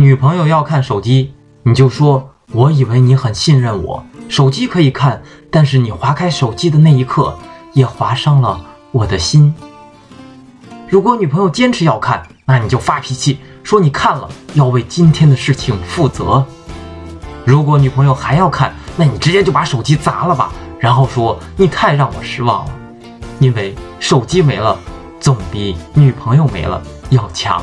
女朋友要看手机你就说我以为你很信任我手机可以看但是你划开手机的那一刻也划伤了我的心。如果女朋友坚持要看那你就发脾气说你看了要为今天的事情负责。如果女朋友还要看那你直接就把手机砸了吧然后说你太让我失望了。因为手机没了总比女朋友没了要强。